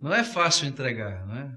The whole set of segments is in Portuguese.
Não é fácil entregar, não é?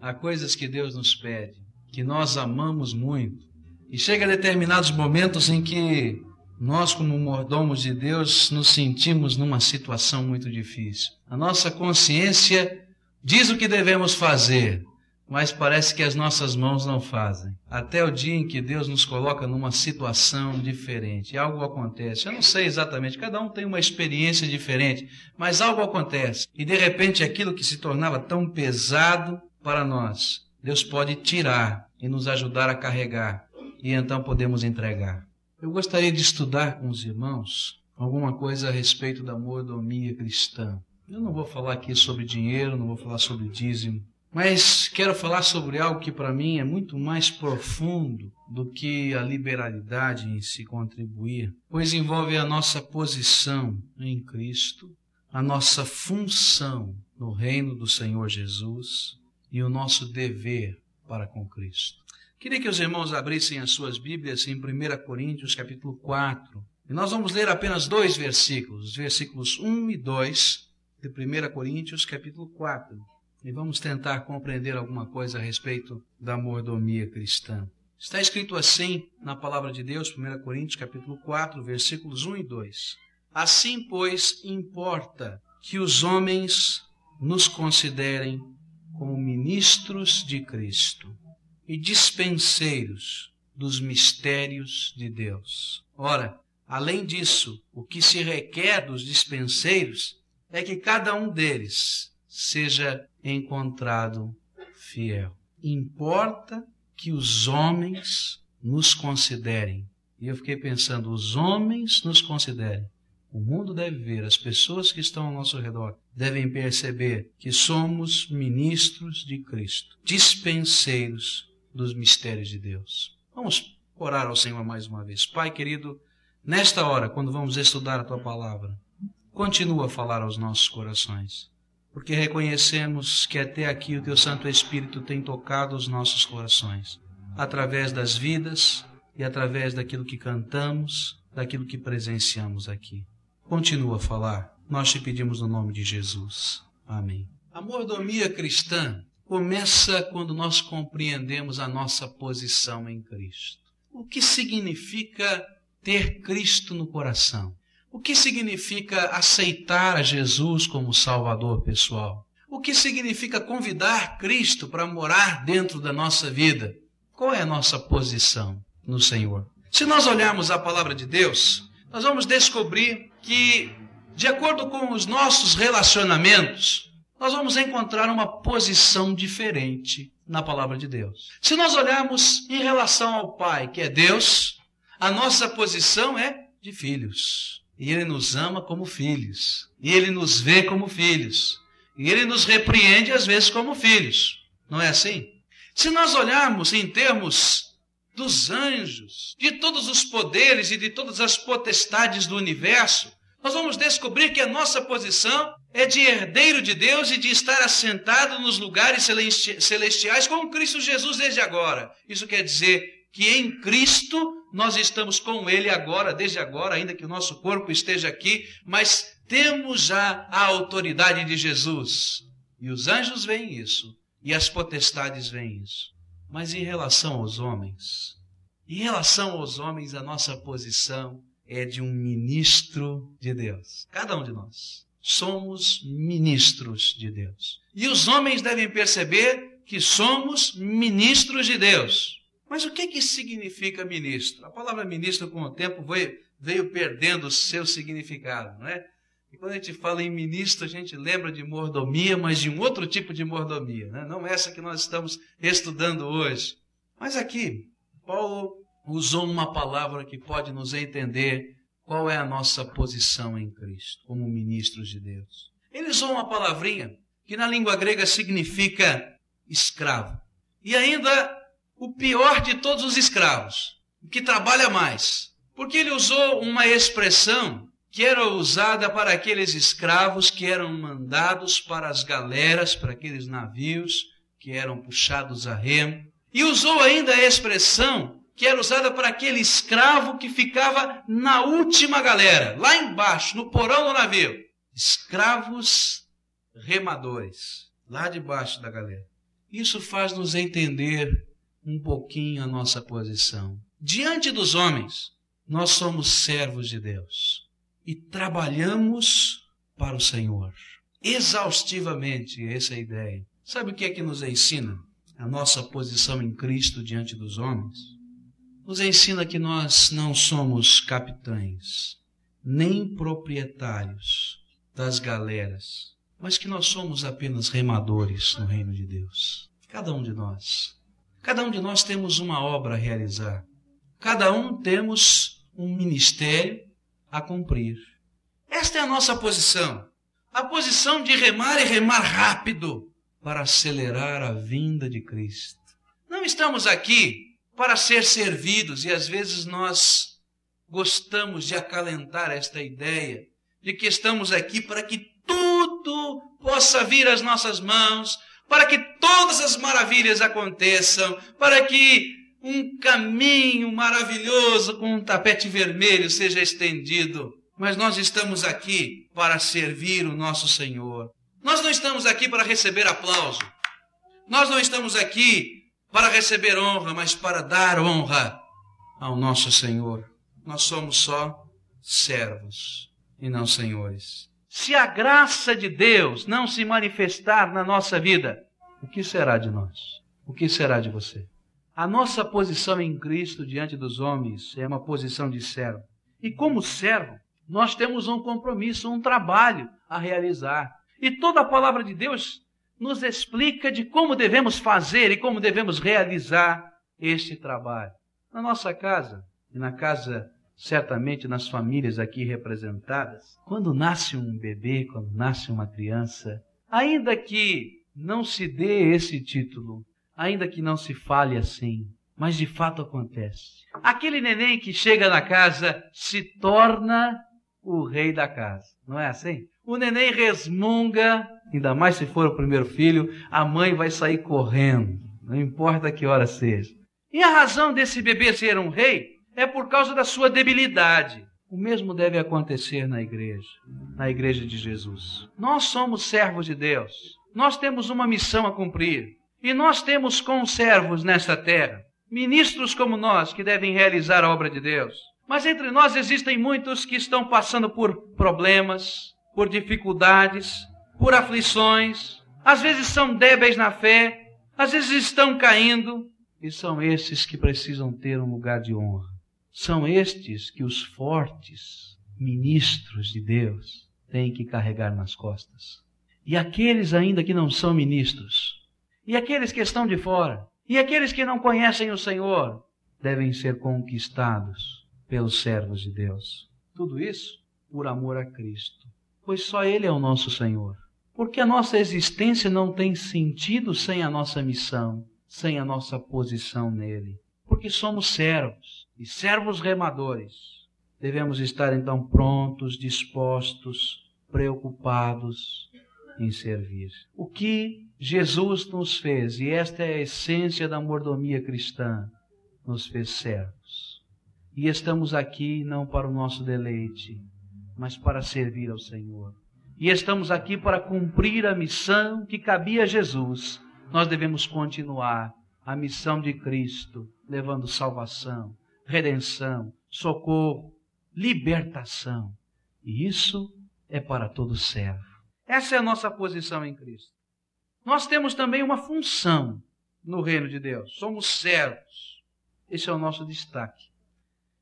Há coisas que Deus nos pede, que nós amamos muito. E chega determinados momentos em que nós, como mordomos de Deus, nos sentimos numa situação muito difícil. A nossa consciência diz o que devemos fazer, mas parece que as nossas mãos não fazem. Até o dia em que Deus nos coloca numa situação diferente, algo acontece. Eu não sei exatamente, cada um tem uma experiência diferente, mas algo acontece. E de repente aquilo que se tornava tão pesado para nós, Deus pode tirar e nos ajudar a carregar, e então podemos entregar. Eu gostaria de estudar com os irmãos alguma coisa a respeito da mordomia cristã. Eu não vou falar aqui sobre dinheiro, não vou falar sobre dízimo, mas quero falar sobre algo que para mim é muito mais profundo do que a liberalidade em se contribuir, pois envolve a nossa posição em Cristo, a nossa função no reino do Senhor Jesus e o nosso dever para com Cristo. Queria que os irmãos abrissem as suas Bíblias em 1 Coríntios capítulo 4. E nós vamos ler apenas dois versículos, os versículos 1 e 2 de 1 Coríntios capítulo 4 e vamos tentar compreender alguma coisa a respeito da mordomia cristã. Está escrito assim na palavra de Deus, 1 Coríntios capítulo 4, versículos 1 e 2. Assim, pois, importa que os homens nos considerem como ministros de Cristo e dispenseiros dos mistérios de Deus. Ora, além disso, o que se requer dos dispenseiros é que cada um deles seja encontrado fiel. Importa que os homens nos considerem. E eu fiquei pensando, os homens nos considerem. O mundo deve ver, as pessoas que estão ao nosso redor devem perceber que somos ministros de Cristo, dispenseiros dos mistérios de Deus. Vamos orar ao Senhor mais uma vez. Pai querido, nesta hora, quando vamos estudar a tua palavra, continua a falar aos nossos corações porque reconhecemos que até aqui o Teu Santo Espírito tem tocado os nossos corações, através das vidas e através daquilo que cantamos, daquilo que presenciamos aqui. Continua a falar, nós te pedimos no nome de Jesus. Amém. A mordomia cristã começa quando nós compreendemos a nossa posição em Cristo. O que significa ter Cristo no coração? O que significa aceitar a Jesus como Salvador pessoal? O que significa convidar Cristo para morar dentro da nossa vida? Qual é a nossa posição no Senhor? Se nós olharmos a palavra de Deus, nós vamos descobrir que, de acordo com os nossos relacionamentos, nós vamos encontrar uma posição diferente na palavra de Deus. Se nós olharmos em relação ao Pai, que é Deus, a nossa posição é de filhos. E Ele nos ama como filhos. E Ele nos vê como filhos. E Ele nos repreende às vezes como filhos. Não é assim? Se nós olharmos em termos dos anjos, de todos os poderes e de todas as potestades do universo, nós vamos descobrir que a nossa posição é de herdeiro de Deus e de estar assentado nos lugares celestiais com Cristo Jesus desde agora. Isso quer dizer que em Cristo nós estamos com Ele agora, desde agora, ainda que o nosso corpo esteja aqui, mas temos já a autoridade de Jesus. E os anjos veem isso, e as potestades veem isso. Mas em relação aos homens, em relação aos homens, a nossa posição é de um ministro de Deus. Cada um de nós somos ministros de Deus. E os homens devem perceber que somos ministros de Deus. Mas o que, que significa ministro? A palavra ministro, com o tempo, veio, veio perdendo o seu significado, não é? E quando a gente fala em ministro, a gente lembra de mordomia, mas de um outro tipo de mordomia, né? não essa que nós estamos estudando hoje. Mas aqui, Paulo usou uma palavra que pode nos entender qual é a nossa posição em Cristo, como ministros de Deus. Ele usou uma palavrinha que na língua grega significa escravo. E ainda o pior de todos os escravos, o que trabalha mais. Porque ele usou uma expressão que era usada para aqueles escravos que eram mandados para as galeras, para aqueles navios que eram puxados a remo. E usou ainda a expressão que era usada para aquele escravo que ficava na última galera, lá embaixo, no porão do navio. Escravos remadores. lá debaixo da galera. Isso faz nos entender um pouquinho a nossa posição. Diante dos homens, nós somos servos de Deus e trabalhamos para o Senhor. Exaustivamente, essa é a ideia. Sabe o que é que nos ensina a nossa posição em Cristo diante dos homens? Nos ensina que nós não somos capitães, nem proprietários das galeras, mas que nós somos apenas remadores no reino de Deus. Cada um de nós. Cada um de nós temos uma obra a realizar. Cada um temos um ministério a cumprir. Esta é a nossa posição. A posição de remar e remar rápido para acelerar a vinda de Cristo. Não estamos aqui para ser servidos e às vezes nós gostamos de acalentar esta ideia de que estamos aqui para que tudo possa vir às nossas mãos, para que todas as maravilhas aconteçam, para que um caminho maravilhoso com um tapete vermelho seja estendido. Mas nós estamos aqui para servir o nosso Senhor. Nós não estamos aqui para receber aplauso. Nós não estamos aqui para receber honra, mas para dar honra ao nosso Senhor. Nós somos só servos e não senhores. Se a graça de Deus não se manifestar na nossa vida, o que será de nós? O que será de você? A nossa posição em Cristo diante dos homens é uma posição de servo. E como servo, nós temos um compromisso, um trabalho a realizar. E toda a palavra de Deus nos explica de como devemos fazer e como devemos realizar este trabalho. Na nossa casa e na casa, certamente nas famílias aqui representadas, quando nasce um bebê, quando nasce uma criança, ainda que não se dê esse título, ainda que não se fale assim, mas de fato acontece. Aquele neném que chega na casa se torna o rei da casa, não é assim? O neném resmunga, ainda mais se for o primeiro filho, a mãe vai sair correndo, não importa que hora seja. E a razão desse bebê ser um rei é por causa da sua debilidade. O mesmo deve acontecer na igreja, na igreja de Jesus. Nós somos servos de Deus. Nós temos uma missão a cumprir. E nós temos conservos nesta terra, ministros como nós que devem realizar a obra de Deus. Mas entre nós existem muitos que estão passando por problemas, por dificuldades, por aflições, às vezes são débeis na fé, às vezes estão caindo, e são esses que precisam ter um lugar de honra. São estes que os fortes ministros de Deus têm que carregar nas costas. E aqueles ainda que não são ministros, e aqueles que estão de fora, e aqueles que não conhecem o Senhor, devem ser conquistados pelos servos de Deus. Tudo isso por amor a Cristo, pois só Ele é o nosso Senhor. Porque a nossa existência não tem sentido sem a nossa missão, sem a nossa posição nele. Porque somos servos e servos remadores. Devemos estar então prontos, dispostos, preocupados em servir. O que Jesus nos fez, e esta é a essência da mordomia cristã, nos fez servos. E estamos aqui não para o nosso deleite, mas para servir ao Senhor. E estamos aqui para cumprir a missão que cabia a Jesus. Nós devemos continuar a missão de Cristo, levando salvação, redenção, socorro, libertação. E isso é para todo servo. Essa é a nossa posição em Cristo. Nós temos também uma função no reino de Deus. Somos servos. Esse é o nosso destaque.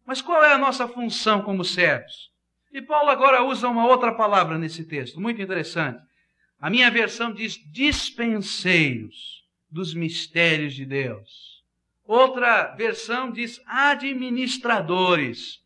Mas qual é a nossa função como servos? E Paulo agora usa uma outra palavra nesse texto, muito interessante. A minha versão diz dispenseiros dos mistérios de Deus. Outra versão diz administradores.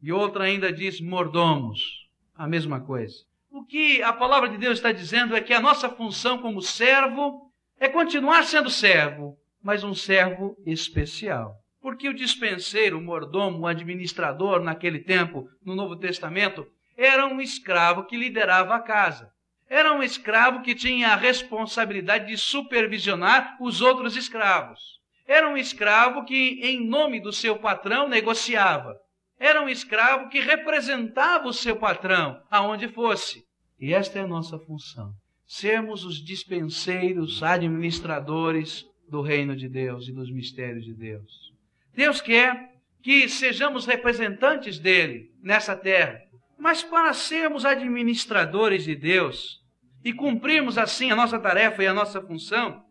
E outra ainda diz mordomos. A mesma coisa. O que a palavra de Deus está dizendo é que a nossa função como servo é continuar sendo servo, mas um servo especial. Porque o dispenseiro, o mordomo, o administrador naquele tempo, no Novo Testamento, era um escravo que liderava a casa. Era um escravo que tinha a responsabilidade de supervisionar os outros escravos. Era um escravo que, em nome do seu patrão, negociava era um escravo que representava o seu patrão, aonde fosse. E esta é a nossa função: sermos os dispenseiros, administradores do reino de Deus e dos mistérios de Deus. Deus quer que sejamos representantes dele nessa terra, mas para sermos administradores de Deus e cumprirmos assim a nossa tarefa e a nossa função,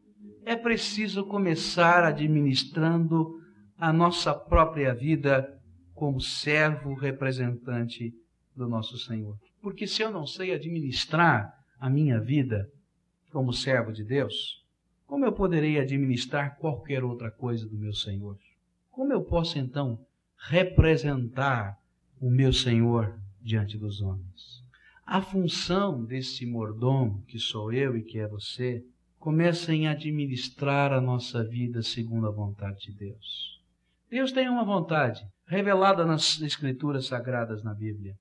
é preciso começar administrando a nossa própria vida como servo representante do nosso Senhor. Porque se eu não sei administrar a minha vida como servo de Deus, como eu poderei administrar qualquer outra coisa do meu Senhor? Como eu posso então representar o meu Senhor diante dos homens? A função desse mordomo, que sou eu e que é você, começa em administrar a nossa vida segundo a vontade de Deus. Deus tem uma vontade revelada nas Escrituras Sagradas na Bíblia.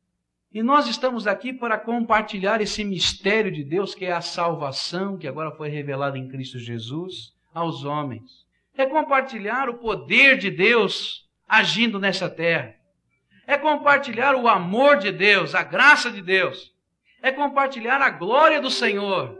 E nós estamos aqui para compartilhar esse mistério de Deus, que é a salvação, que agora foi revelada em Cristo Jesus, aos homens. É compartilhar o poder de Deus agindo nessa terra. É compartilhar o amor de Deus, a graça de Deus. É compartilhar a glória do Senhor.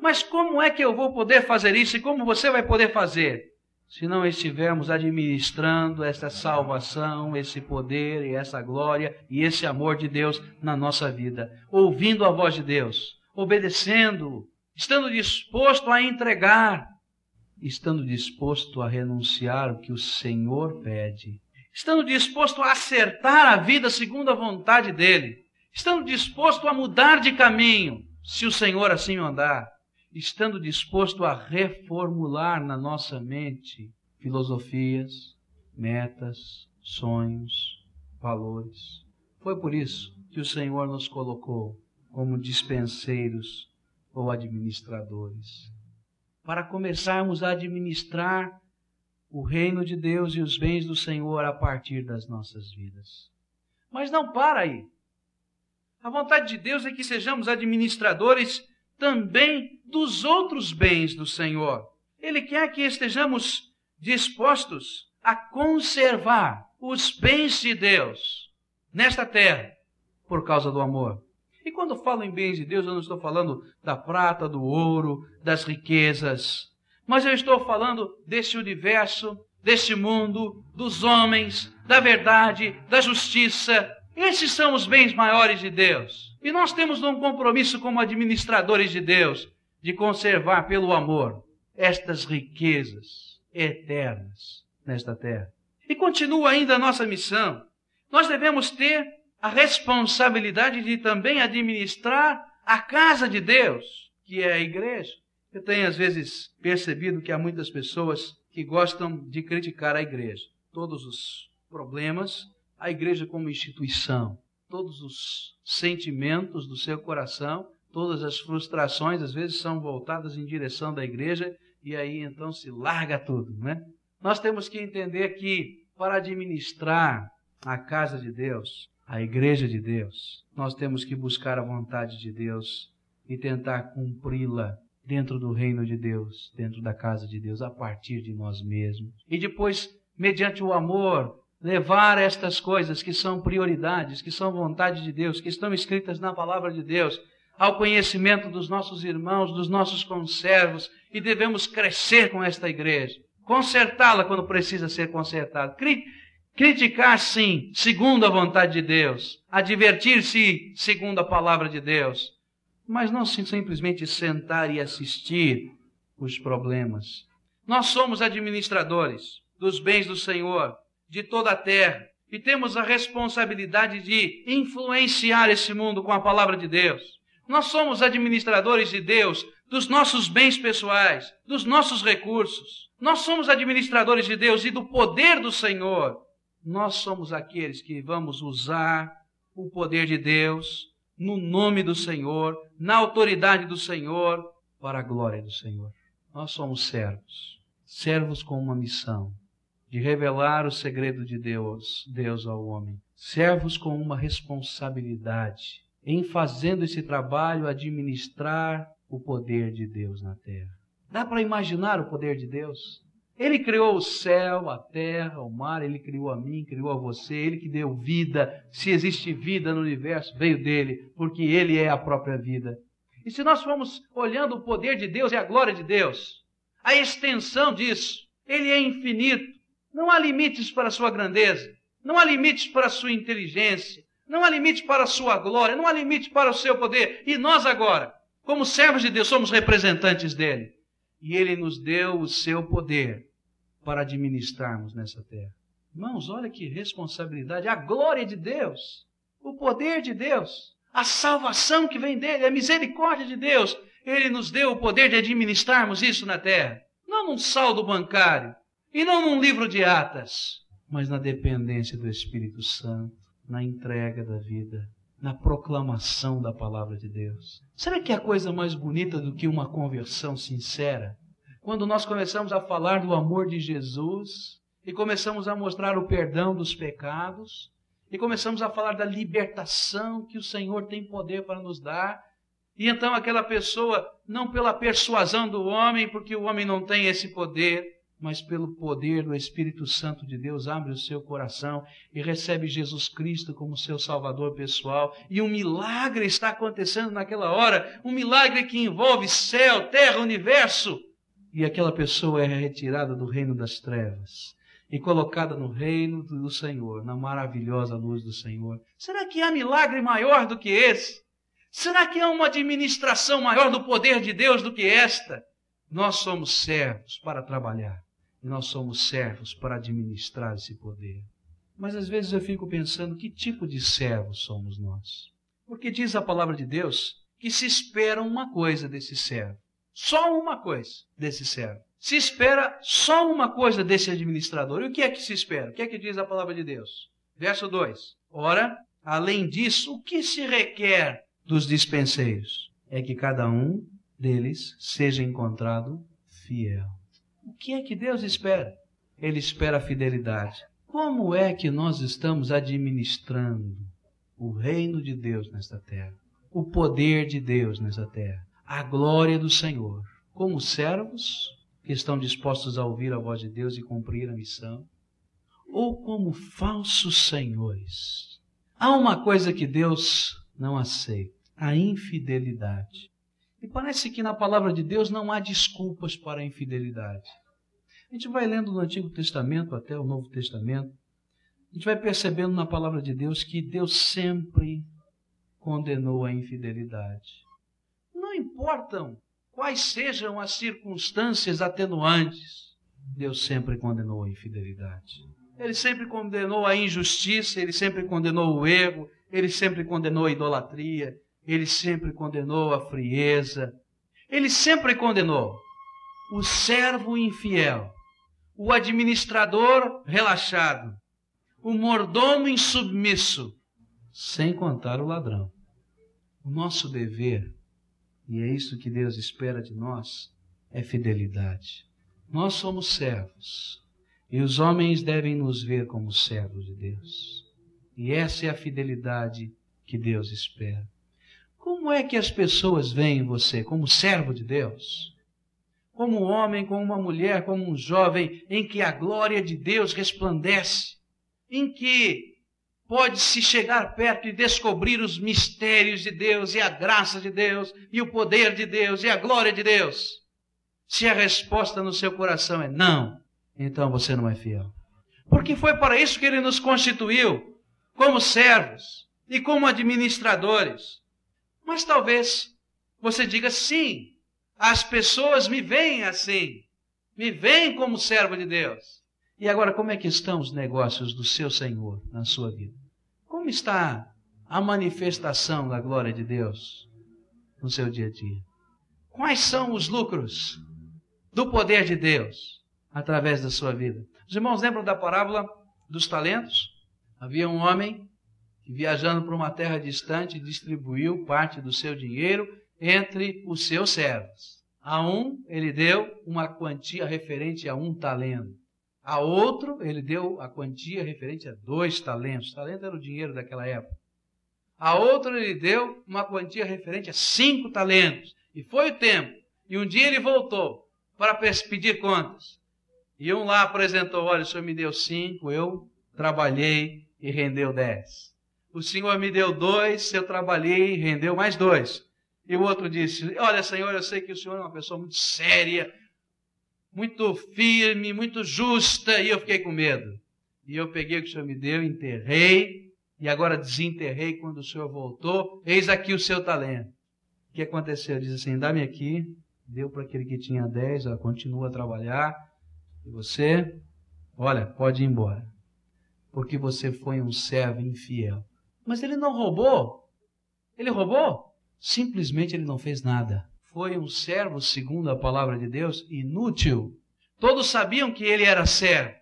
Mas como é que eu vou poder fazer isso e como você vai poder fazer? Se não estivermos administrando essa salvação, esse poder e essa glória e esse amor de Deus na nossa vida, ouvindo a voz de Deus, obedecendo, estando disposto a entregar, estando disposto a renunciar o que o Senhor pede, estando disposto a acertar a vida segundo a vontade dele, estando disposto a mudar de caminho, se o Senhor assim mandar, estando disposto a reformular na nossa mente filosofias, metas, sonhos, valores. Foi por isso que o Senhor nos colocou como dispenseiros ou administradores, para começarmos a administrar o reino de Deus e os bens do Senhor a partir das nossas vidas. Mas não para aí. A vontade de Deus é que sejamos administradores também dos outros bens do Senhor. Ele quer que estejamos dispostos a conservar os bens de Deus nesta terra por causa do amor. E quando falo em bens de Deus, eu não estou falando da prata, do ouro, das riquezas, mas eu estou falando desse universo, desse mundo, dos homens, da verdade, da justiça. Esses são os bens maiores de Deus. E nós temos um compromisso como administradores de Deus de conservar pelo amor estas riquezas eternas nesta terra. E continua ainda a nossa missão. Nós devemos ter a responsabilidade de também administrar a casa de Deus, que é a igreja. Eu tenho às vezes percebido que há muitas pessoas que gostam de criticar a igreja. Todos os problemas, a igreja como instituição todos os sentimentos do seu coração, todas as frustrações, às vezes são voltadas em direção da igreja e aí então se larga tudo, né? Nós temos que entender que para administrar a casa de Deus, a igreja de Deus, nós temos que buscar a vontade de Deus e tentar cumpri-la dentro do reino de Deus, dentro da casa de Deus, a partir de nós mesmos. E depois, mediante o amor, levar estas coisas que são prioridades, que são vontade de Deus, que estão escritas na palavra de Deus, ao conhecimento dos nossos irmãos, dos nossos conservos, e devemos crescer com esta igreja, consertá-la quando precisa ser consertada, criticar sim, segundo a vontade de Deus, advertir-se segundo a palavra de Deus, mas não simplesmente sentar e assistir os problemas. Nós somos administradores dos bens do Senhor, de toda a terra. E temos a responsabilidade de influenciar esse mundo com a palavra de Deus. Nós somos administradores de Deus, dos nossos bens pessoais, dos nossos recursos. Nós somos administradores de Deus e do poder do Senhor. Nós somos aqueles que vamos usar o poder de Deus no nome do Senhor, na autoridade do Senhor, para a glória do Senhor. Nós somos servos, servos com uma missão de revelar o segredo de Deus, Deus ao homem. Servos com uma responsabilidade em fazendo esse trabalho administrar o poder de Deus na terra. Dá para imaginar o poder de Deus? Ele criou o céu, a terra, o mar, ele criou a mim, criou a você, ele que deu vida. Se existe vida no universo, veio dele, porque ele é a própria vida. E se nós formos olhando o poder de Deus e a glória de Deus, a extensão disso, ele é infinito. Não há limites para a sua grandeza, não há limites para a sua inteligência, não há limite para a sua glória, não há limite para o seu poder. E nós agora, como servos de Deus, somos representantes dele. E ele nos deu o seu poder para administrarmos nessa terra. Irmãos, olha que responsabilidade, a glória de Deus, o poder de Deus, a salvação que vem dele, a misericórdia de Deus. Ele nos deu o poder de administrarmos isso na terra. Não num saldo bancário e não num livro de atas, mas na dependência do Espírito Santo, na entrega da vida, na proclamação da palavra de Deus. Será que há coisa mais bonita do que uma conversão sincera? Quando nós começamos a falar do amor de Jesus e começamos a mostrar o perdão dos pecados e começamos a falar da libertação que o Senhor tem poder para nos dar. E então aquela pessoa, não pela persuasão do homem, porque o homem não tem esse poder, mas pelo poder do Espírito Santo de Deus, abre o seu coração e recebe Jesus Cristo como seu Salvador pessoal. E um milagre está acontecendo naquela hora, um milagre que envolve céu, terra, universo. E aquela pessoa é retirada do reino das trevas e colocada no reino do Senhor, na maravilhosa luz do Senhor. Será que há milagre maior do que esse? Será que há uma administração maior do poder de Deus do que esta? Nós somos servos para trabalhar e nós somos servos para administrar esse poder. Mas às vezes eu fico pensando que tipo de servos somos nós? Porque diz a palavra de Deus que se espera uma coisa desse servo. Só uma coisa desse servo se espera só uma coisa desse administrador. E o que é que se espera? O que é que diz a palavra de Deus? Verso 2. Ora, além disso, o que se requer dos dispenseiros? É que cada um deles seja encontrado fiel. O que é que Deus espera? Ele espera a fidelidade. Como é que nós estamos administrando o reino de Deus nesta terra? O poder de Deus nesta terra? A glória do Senhor? Como servos que estão dispostos a ouvir a voz de Deus e cumprir a missão, ou como falsos senhores. Há uma coisa que Deus não aceita: a infidelidade. E parece que na palavra de Deus não há desculpas para a infidelidade. A gente vai lendo no Antigo Testamento até o Novo Testamento, a gente vai percebendo na palavra de Deus que Deus sempre condenou a infidelidade. Não importam quais sejam as circunstâncias atenuantes, Deus sempre condenou a infidelidade. Ele sempre condenou a injustiça, ele sempre condenou o erro, ele sempre condenou a idolatria, ele sempre condenou a frieza, ele sempre condenou o servo infiel, o administrador relaxado, o mordomo insubmisso, sem contar o ladrão. O nosso dever e é isso que Deus espera de nós, é fidelidade. Nós somos servos, e os homens devem nos ver como servos de Deus. E essa é a fidelidade que Deus espera. Como é que as pessoas veem você como servo de Deus? Como um homem, como uma mulher, como um jovem em que a glória de Deus resplandece, em que pode-se chegar perto e descobrir os mistérios de Deus e a graça de Deus e o poder de Deus e a glória de Deus? Se a resposta no seu coração é não, então você não é fiel. Porque foi para isso que ele nos constituiu, como servos e como administradores. Mas talvez você diga sim, as pessoas me veem assim, me veem como servo de Deus. E agora, como é que estão os negócios do seu Senhor na sua vida? Como está a manifestação da glória de Deus no seu dia a dia? Quais são os lucros do poder de Deus através da sua vida? Os irmãos lembram da parábola dos talentos? Havia um homem que, viajando para uma terra distante, distribuiu parte do seu dinheiro entre os seus servos. A um, ele deu uma quantia referente a um talento. A outro, ele deu a quantia referente a dois talentos. Talento era o dinheiro daquela época. A outro, ele deu uma quantia referente a cinco talentos. E foi o tempo. E um dia ele voltou para pedir contas. E um lá apresentou: Olha, o senhor me deu cinco, eu trabalhei e rendeu dez. O senhor me deu dois, eu trabalhei rendeu mais dois. E o outro disse: Olha, Senhor, eu sei que o Senhor é uma pessoa muito séria, muito firme, muito justa, e eu fiquei com medo. E eu peguei o que o Senhor me deu, enterrei, e agora desenterrei quando o Senhor voltou. Eis aqui o seu talento. O que aconteceu? Diz assim: dá-me aqui, deu para aquele que tinha dez, ela continua a trabalhar, e você, olha, pode ir embora, porque você foi um servo infiel. Mas ele não roubou. Ele roubou? Simplesmente ele não fez nada. Foi um servo, segundo a palavra de Deus, inútil. Todos sabiam que ele era servo.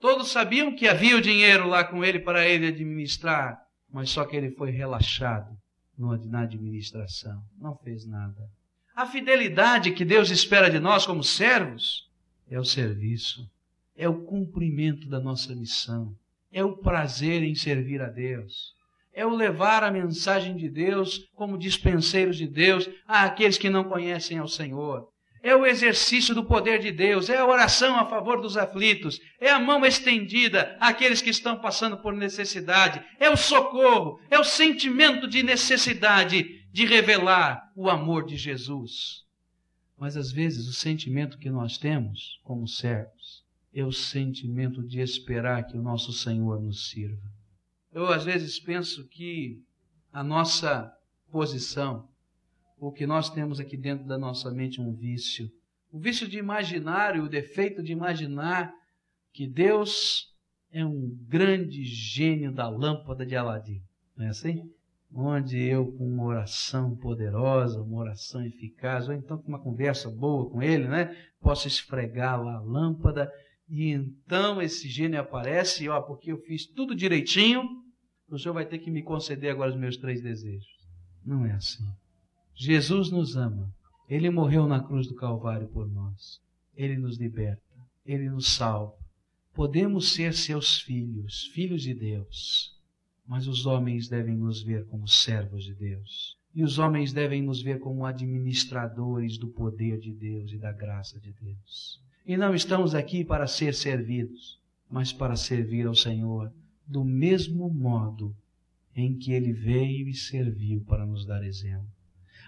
Todos sabiam que havia o dinheiro lá com ele para ele administrar. Mas só que ele foi relaxado na administração. Não fez nada. A fidelidade que Deus espera de nós como servos é o serviço, é o cumprimento da nossa missão, é o prazer em servir a Deus é o levar a mensagem de Deus como dispenseiros de Deus àqueles que não conhecem ao Senhor. É o exercício do poder de Deus, é a oração a favor dos aflitos, é a mão estendida àqueles que estão passando por necessidade, é o socorro, é o sentimento de necessidade de revelar o amor de Jesus. Mas às vezes o sentimento que nós temos como servos é o sentimento de esperar que o nosso Senhor nos sirva. Eu às vezes penso que a nossa posição, o que nós temos aqui dentro da nossa mente é um vício. O vício de imaginar e o defeito de imaginar que Deus é um grande gênio da lâmpada de Aladim. Não é assim? Onde eu, com uma oração poderosa, uma oração eficaz, ou então com uma conversa boa com ele, né? Posso esfregar lá a lâmpada e então esse gênio aparece, ó, porque eu fiz tudo direitinho, o Senhor vai ter que me conceder agora os meus três desejos. Não é assim. Jesus nos ama. Ele morreu na cruz do Calvário por nós. Ele nos liberta. Ele nos salva. Podemos ser seus filhos, filhos de Deus. Mas os homens devem nos ver como servos de Deus. E os homens devem nos ver como administradores do poder de Deus e da graça de Deus. E não estamos aqui para ser servidos, mas para servir ao Senhor do mesmo modo em que ele veio e serviu para nos dar exemplo.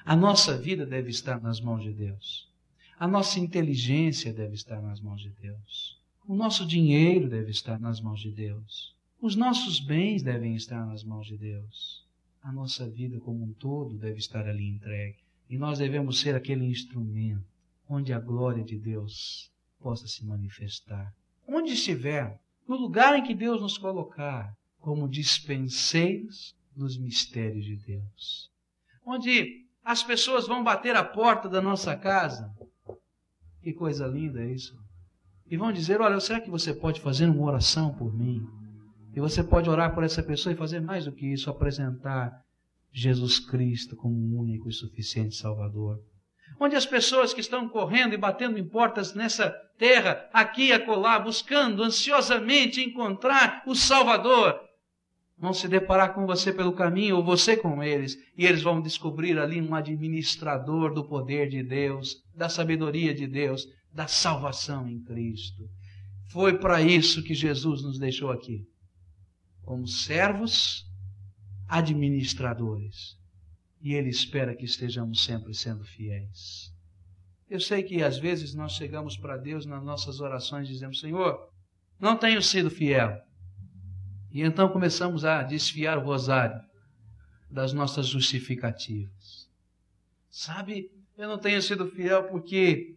A nossa vida deve estar nas mãos de Deus. A nossa inteligência deve estar nas mãos de Deus. O nosso dinheiro deve estar nas mãos de Deus. Os nossos bens devem estar nas mãos de Deus. A nossa vida como um todo deve estar ali entregue. E nós devemos ser aquele instrumento onde a glória de Deus possa se manifestar. Onde estiver, no lugar em que Deus nos colocar, como dispenseiros dos mistérios de Deus. Onde as pessoas vão bater a porta da nossa casa. Que coisa linda é isso. E vão dizer: Olha, será que você pode fazer uma oração por mim? E você pode orar por essa pessoa e fazer mais do que isso, apresentar Jesus Cristo como um único e suficiente Salvador onde as pessoas que estão correndo e batendo em portas nessa terra, aqui e acolá, buscando ansiosamente encontrar o Salvador, vão se deparar com você pelo caminho, ou você com eles, e eles vão descobrir ali um administrador do poder de Deus, da sabedoria de Deus, da salvação em Cristo. Foi para isso que Jesus nos deixou aqui, como servos administradores e Ele espera que estejamos sempre sendo fiéis. Eu sei que às vezes nós chegamos para Deus nas nossas orações e dizemos: Senhor, não tenho sido fiel. E então começamos a desfiar o rosário das nossas justificativas. Sabe, eu não tenho sido fiel porque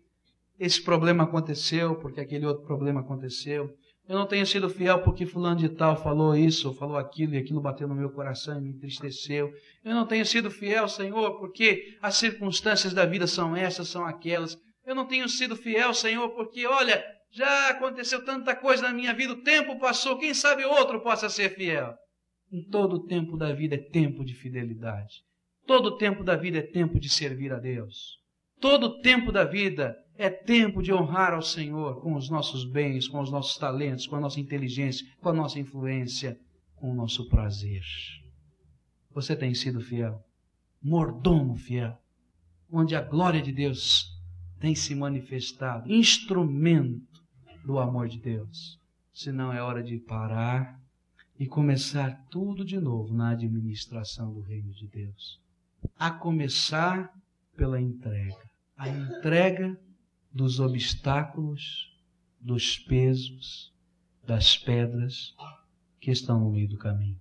esse problema aconteceu, porque aquele outro problema aconteceu. Eu não tenho sido fiel porque fulano de tal falou isso, ou falou aquilo, e aquilo bateu no meu coração e me entristeceu. Eu não tenho sido fiel, Senhor, porque as circunstâncias da vida são essas, são aquelas. Eu não tenho sido fiel, Senhor, porque, olha, já aconteceu tanta coisa na minha vida, o tempo passou, quem sabe outro possa ser fiel. Em todo o tempo da vida é tempo de fidelidade. Todo o tempo da vida é tempo de servir a Deus. Todo o tempo da vida é tempo de honrar ao Senhor com os nossos bens, com os nossos talentos, com a nossa inteligência, com a nossa influência, com o nosso prazer. Você tem sido fiel, mordomo fiel, onde a glória de Deus tem se manifestado, instrumento do amor de Deus. Senão é hora de parar e começar tudo de novo na administração do reino de Deus. a começar pela entrega a entrega dos obstáculos, dos pesos, das pedras que estão no meio do caminho.